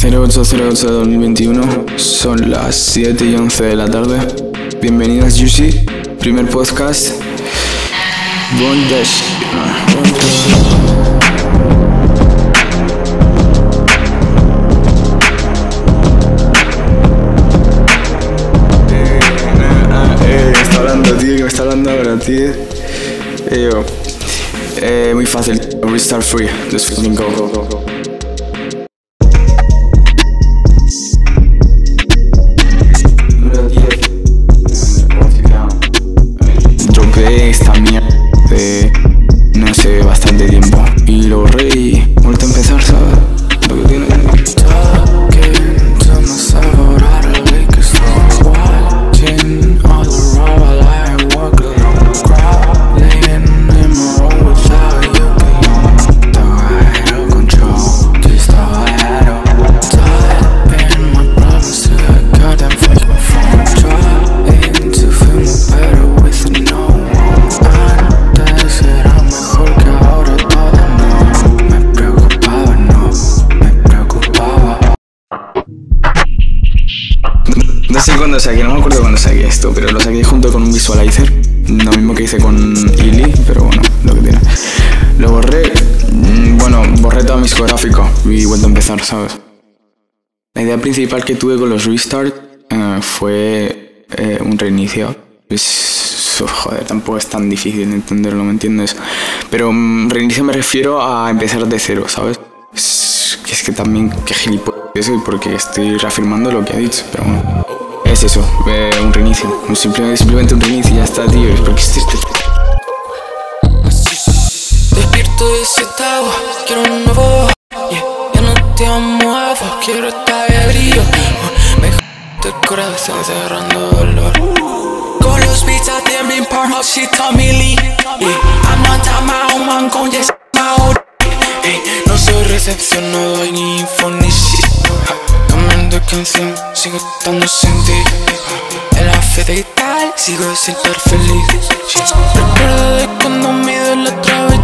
0808-2021, son las 7 y 11 de la tarde. Bienvenidas, Juicy, primer podcast. Bondage. Eh, me está hablando, tío, que me está hablando ahora, tío. Eh, yo. Eh, muy fácil, restart free, fucking go, go, go, go. Cuándo saqué, no me acuerdo cuándo saqué esto, pero lo saqué junto con un visualizer. Lo mismo que hice con Illy, pero bueno, lo que tiene. Lo borré, mm, bueno, borré todo mi discográfico y vuelto a empezar, ¿sabes? La idea principal que tuve con los Restart eh, fue eh, un reinicio. Es, joder, tampoco es tan difícil de entenderlo, ¿me entiendes? Pero mm, reinicio me refiero a empezar de cero, ¿sabes? Es que es que también, qué gilipollas soy, porque estoy reafirmando lo que ha dicho, pero bueno. Es eso, eh, un reinicio. Un simple- simplemente un reinicio y ya está, tío. Es porque estoy... Despierto de ese estado, quiero un nuevo yeah. Ya no te muevo, quiero estar de brillo Me el corazón cerrando dolor Con los beats I damn been part of shit on me Lee yeah. I'm not time own hey, No soy recepción, no doy ni info ni shit Cambiando canción, sigo estando sin ti. En la fe de tal, sigo sin estar feliz. Recuerdo de cuando mi la otra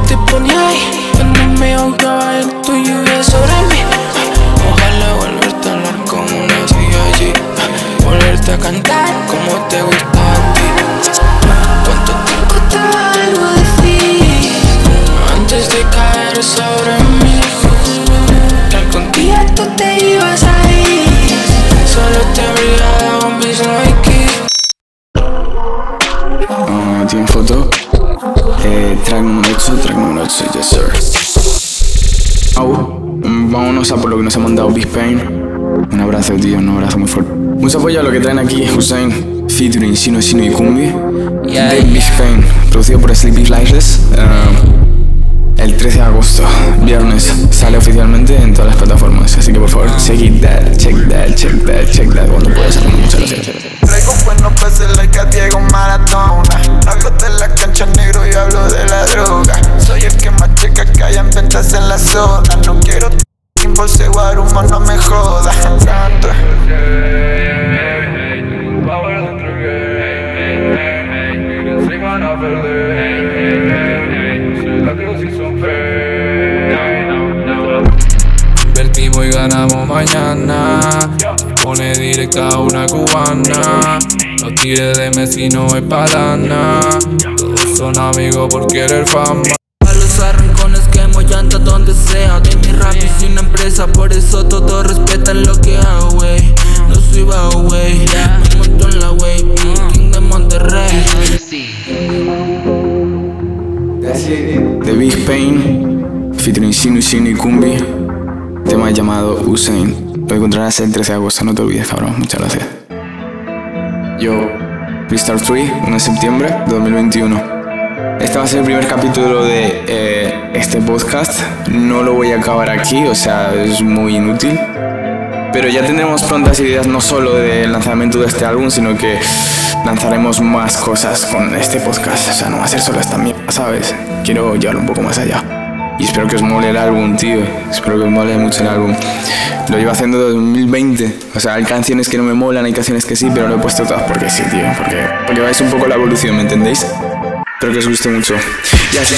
yes sir. Au, vámonos a por lo que nos ha mandado Big Pain. Un abrazo, tío, un abrazo muy fuerte. Mucho apoyo a lo que traen aquí Hussein, featuring Sino Sino y Kumbi. Yeah, de Big Pain, producido por Sleepy Flightless. el 13 de agosto, viernes, sale oficialmente en todas las plataformas. Así que por favor, check it that, check that, check that, check that. Cuando puedas, muchas gracias. Buenos peces like a Diego Maradona Hablo de la cancha negro y hablo de la droga Soy el que más checa que hayan ventas en la zona No quiero tiempo, ese guarumo no me joda Tanto. Invertimos y ganamos mañana. Pone directa a una cubana. Los tires de Messi no es palana. Todos son amigos por querer fama. A los arrancones quemo llanta donde sea De mi rap y una empresa Por eso todos respetan lo que hago, wey No soy bajo, wey Me monto en la wey King de Monterrey The Big Pain, featuring Sinu Sinu y Kumbi, tema llamado Usain. Lo encontrarás el 13 de agosto, no te olvides, cabrón. Muchas gracias. Yo, Restart 3, 1 de septiembre de 2021. Este va a ser el primer capítulo de eh, este podcast. No lo voy a acabar aquí, o sea, es muy inútil. Pero ya tendremos prontas ideas no solo del lanzamiento de este álbum, sino que lanzaremos más cosas con este podcast. O sea, no va a ser solo esta mierda, ¿sabes? Quiero llevarlo un poco más allá. Y espero que os mole el álbum, tío. Espero que os mole mucho el álbum. Lo llevo haciendo desde 2020. O sea, hay canciones que no me molan, hay canciones que sí, pero lo he puesto todas porque sí, tío. Porque, porque vais un poco la evolución, ¿me entendéis? Espero que os guste mucho. Ya sé.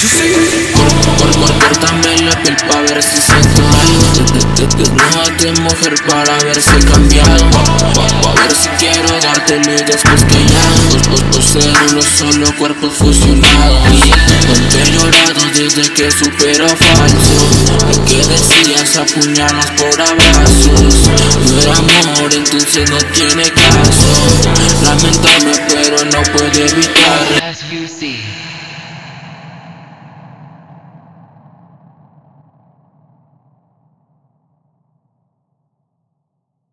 Córtame la piel pa' ver si siento algo Desnúdate mujer para ver si he cambiado. Pa' ver si quiero dártelo y después que ya. Dos células, solo cuerpos fusionados Cuánto llorado desde que supero falso. Que decías apuñalas por abrazos. No era amor entonces no tiene caso. Lamentable pero no puede evitar.